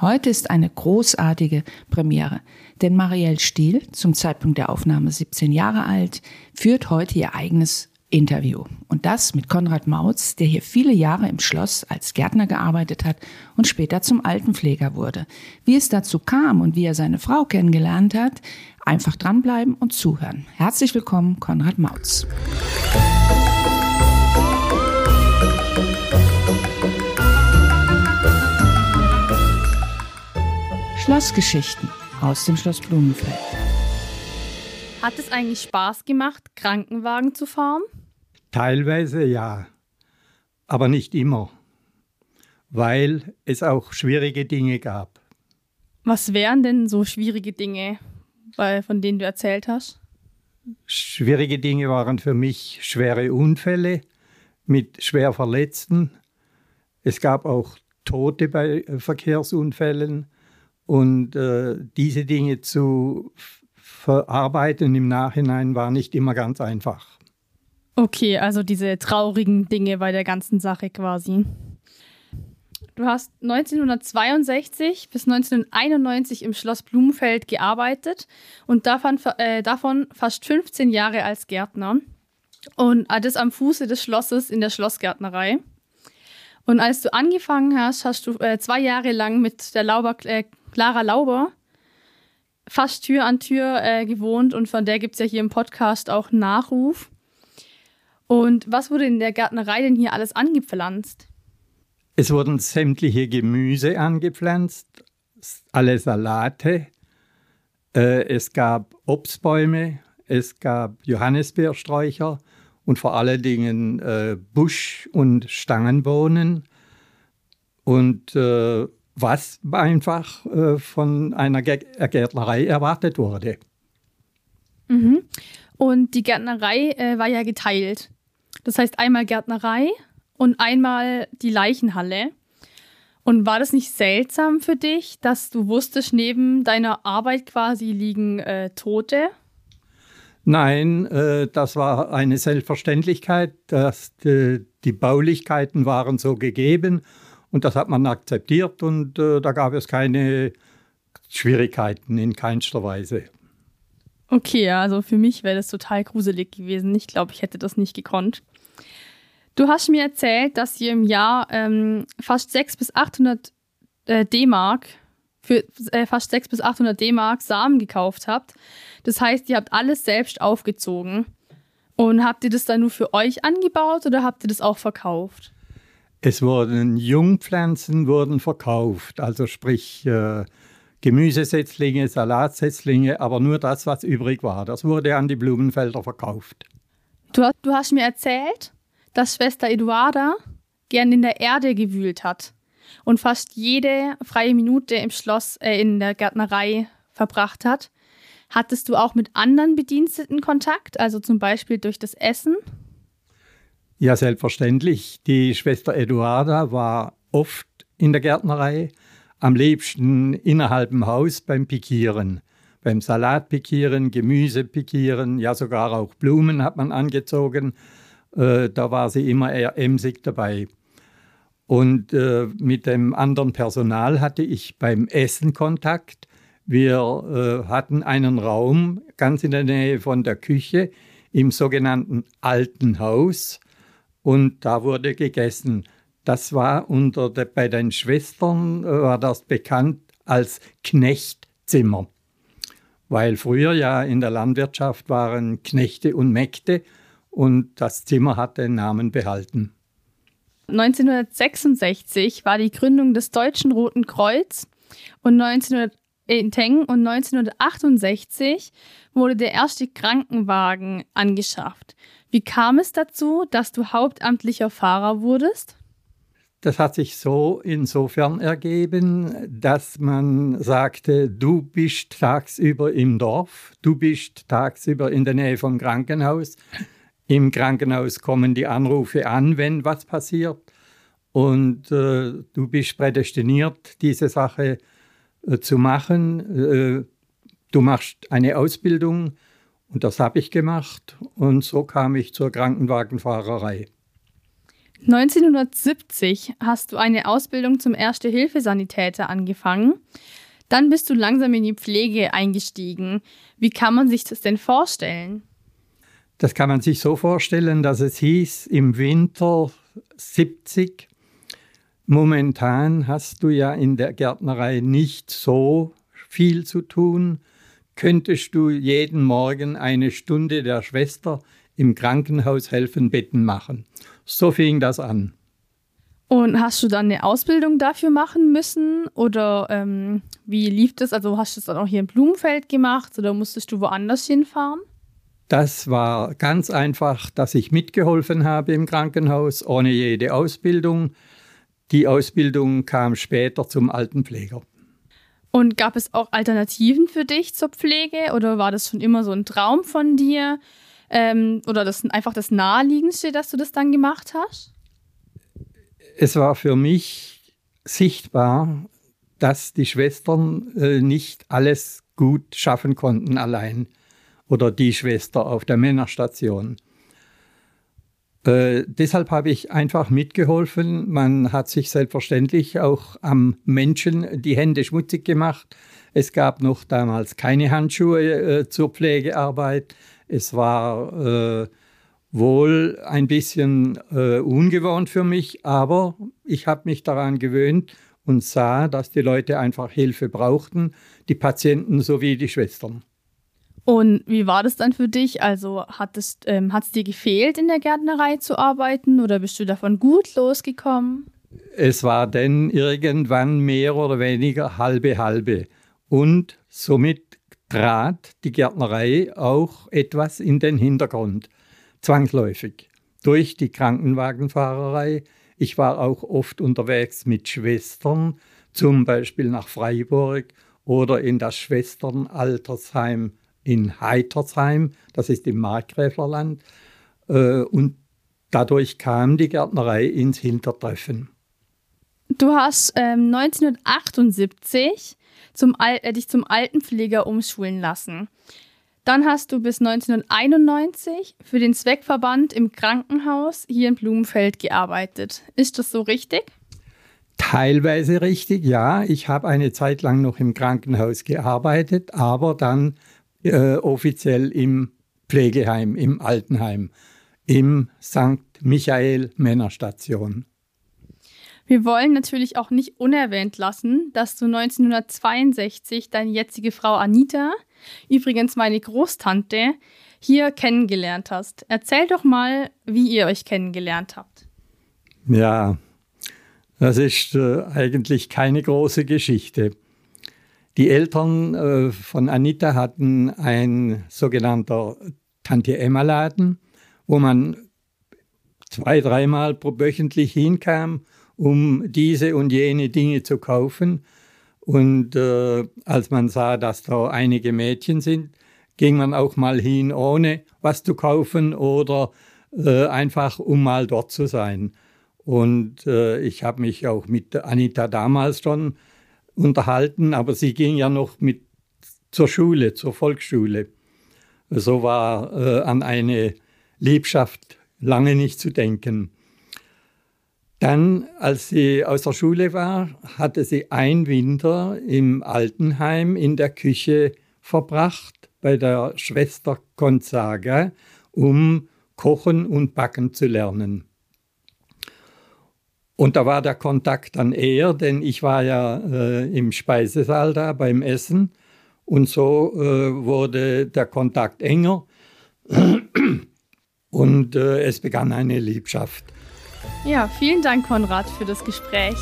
Heute ist eine großartige Premiere, denn Marielle Stiel, zum Zeitpunkt der Aufnahme 17 Jahre alt, führt heute ihr eigenes Interview. Und das mit Konrad Mautz, der hier viele Jahre im Schloss als Gärtner gearbeitet hat und später zum Altenpfleger wurde. Wie es dazu kam und wie er seine Frau kennengelernt hat, einfach dranbleiben und zuhören. Herzlich willkommen, Konrad Mautz. Schlossgeschichten aus dem Schloss Blumenfeld. Hat es eigentlich Spaß gemacht, Krankenwagen zu fahren? Teilweise ja, aber nicht immer, weil es auch schwierige Dinge gab. Was wären denn so schwierige Dinge, von denen du erzählt hast? Schwierige Dinge waren für mich schwere Unfälle mit schwer Verletzten. Es gab auch Tote bei Verkehrsunfällen. Und äh, diese Dinge zu verarbeiten im Nachhinein war nicht immer ganz einfach. Okay, also diese traurigen Dinge bei der ganzen Sache quasi. Du hast 1962 bis 1991 im Schloss Blumenfeld gearbeitet und davon, äh, davon fast 15 Jahre als Gärtner. Und das am Fuße des Schlosses in der Schlossgärtnerei. Und als du angefangen hast, hast du äh, zwei Jahre lang mit der Lauber, äh, Clara Lauber fast Tür an Tür äh, gewohnt und von der gibt es ja hier im Podcast auch Nachruf. Und was wurde in der Gärtnerei denn hier alles angepflanzt? Es wurden sämtliche Gemüse angepflanzt, alle Salate. Äh, es gab Obstbäume, es gab Johannisbeersträucher und vor allen Dingen äh, Busch- und Stangenbohnen. Und äh, was einfach äh, von einer äh, Gärtnerei erwartet wurde. Mhm. Und die Gärtnerei äh, war ja geteilt. Das heißt einmal Gärtnerei und einmal die Leichenhalle. Und war das nicht seltsam für dich, dass du wusstest, neben deiner Arbeit quasi liegen äh, Tote? Nein, äh, das war eine Selbstverständlichkeit, dass die, die Baulichkeiten waren so gegeben und das hat man akzeptiert und äh, da gab es keine Schwierigkeiten in keinster Weise. Okay, also für mich wäre das total gruselig gewesen. Ich glaube, ich hätte das nicht gekonnt. Du hast mir erzählt, dass ihr im Jahr ähm, fast 600 bis 800 äh, D-Mark für äh, fast 600 bis 800 D-Mark Samen gekauft habt. Das heißt, ihr habt alles selbst aufgezogen. Und habt ihr das dann nur für euch angebaut oder habt ihr das auch verkauft? Es wurden Jungpflanzen wurden verkauft, also sprich äh, Gemüsesetzlinge, Salatsetzlinge, aber nur das, was übrig war. Das wurde an die Blumenfelder verkauft. Du, du hast mir erzählt, dass Schwester Eduarda gern in der Erde gewühlt hat und fast jede freie Minute im Schloss, äh, in der Gärtnerei verbracht hat. Hattest du auch mit anderen Bediensteten Kontakt, also zum Beispiel durch das Essen? Ja, selbstverständlich. Die Schwester Eduarda war oft in der Gärtnerei, am liebsten innerhalb im Haus beim Pikieren. Beim Salat pikieren, Gemüse pikieren, ja sogar auch Blumen hat man angezogen. Äh, da war sie immer eher emsig dabei. Und äh, mit dem anderen Personal hatte ich beim Essen Kontakt. Wir äh, hatten einen Raum ganz in der Nähe von der Küche im sogenannten Alten Haus und da wurde gegessen. Das war unter de, bei den Schwestern äh, war das bekannt als Knechtzimmer, weil früher ja in der Landwirtschaft waren Knechte und Mägde und das Zimmer hat den Namen behalten. 1966 war die Gründung des Deutschen Roten Kreuz und 1900 in Teng und 1968 wurde der erste Krankenwagen angeschafft. Wie kam es dazu, dass du hauptamtlicher Fahrer wurdest? Das hat sich so insofern ergeben, dass man sagte, du bist tagsüber im Dorf, du bist tagsüber in der Nähe vom Krankenhaus. Im Krankenhaus kommen die Anrufe an, wenn was passiert. Und äh, du bist prädestiniert, diese Sache äh, zu machen. Äh, du machst eine Ausbildung und das habe ich gemacht und so kam ich zur Krankenwagenfahrerei. 1970 hast du eine Ausbildung zum Erste-Hilfe-Sanitäter angefangen. Dann bist du langsam in die Pflege eingestiegen. Wie kann man sich das denn vorstellen? Das kann man sich so vorstellen, dass es hieß, im Winter 70, momentan hast du ja in der Gärtnerei nicht so viel zu tun. Könntest du jeden Morgen eine Stunde der Schwester im Krankenhaus helfen, Betten machen? So fing das an. Und hast du dann eine Ausbildung dafür machen müssen? Oder ähm, wie lief das? Also hast du es dann auch hier in Blumenfeld gemacht oder musstest du woanders hinfahren? Das war ganz einfach, dass ich mitgeholfen habe im Krankenhaus, ohne jede Ausbildung. Die Ausbildung kam später zum Altenpfleger. Und gab es auch Alternativen für dich zur Pflege oder war das schon immer so ein Traum von dir? Ähm, oder das einfach das Naheliegendste, dass du das dann gemacht hast? Es war für mich sichtbar, dass die Schwestern äh, nicht alles gut schaffen konnten allein oder die Schwester auf der Männerstation. Äh, deshalb habe ich einfach mitgeholfen. Man hat sich selbstverständlich auch am Menschen die Hände schmutzig gemacht. Es gab noch damals keine Handschuhe äh, zur Pflegearbeit. Es war äh, wohl ein bisschen äh, ungewohnt für mich, aber ich habe mich daran gewöhnt und sah, dass die Leute einfach Hilfe brauchten, die Patienten sowie die Schwestern. Und wie war das dann für dich? Also hat es ähm, dir gefehlt, in der Gärtnerei zu arbeiten oder bist du davon gut losgekommen? Es war denn irgendwann mehr oder weniger halbe halbe. Und somit trat die Gärtnerei auch etwas in den Hintergrund, zwangsläufig, durch die Krankenwagenfahrerei. Ich war auch oft unterwegs mit Schwestern, zum Beispiel nach Freiburg oder in das Schwesternaltersheim in Heitersheim, das ist im Markgräflerland. Äh, und dadurch kam die Gärtnerei ins Hintertreffen. Du hast ähm, 1978 zum Al äh, dich zum Altenpfleger umschulen lassen. Dann hast du bis 1991 für den Zweckverband im Krankenhaus hier in Blumenfeld gearbeitet. Ist das so richtig? Teilweise richtig, ja. Ich habe eine Zeit lang noch im Krankenhaus gearbeitet, aber dann äh, offiziell im Pflegeheim, im Altenheim, im St. Michael Männerstation. Wir wollen natürlich auch nicht unerwähnt lassen, dass du 1962 deine jetzige Frau Anita, übrigens meine Großtante, hier kennengelernt hast. Erzähl doch mal, wie ihr euch kennengelernt habt. Ja, das ist äh, eigentlich keine große Geschichte. Die Eltern äh, von Anita hatten ein sogenannter Tante Emma Laden, wo man zwei, dreimal pro wöchentlich hinkam um diese und jene Dinge zu kaufen. Und äh, als man sah, dass da einige Mädchen sind, ging man auch mal hin, ohne was zu kaufen oder äh, einfach, um mal dort zu sein. Und äh, ich habe mich auch mit Anita damals schon unterhalten, aber sie ging ja noch mit zur Schule, zur Volksschule. So war äh, an eine Liebschaft lange nicht zu denken. Dann, als sie aus der Schule war, hatte sie ein Winter im Altenheim in der Küche verbracht bei der Schwester Gonzaga, um kochen und backen zu lernen. Und da war der Kontakt dann eher, denn ich war ja äh, im Speisesaal da beim Essen und so äh, wurde der Kontakt enger und äh, es begann eine Liebschaft. Ja, vielen Dank, Konrad, für das Gespräch.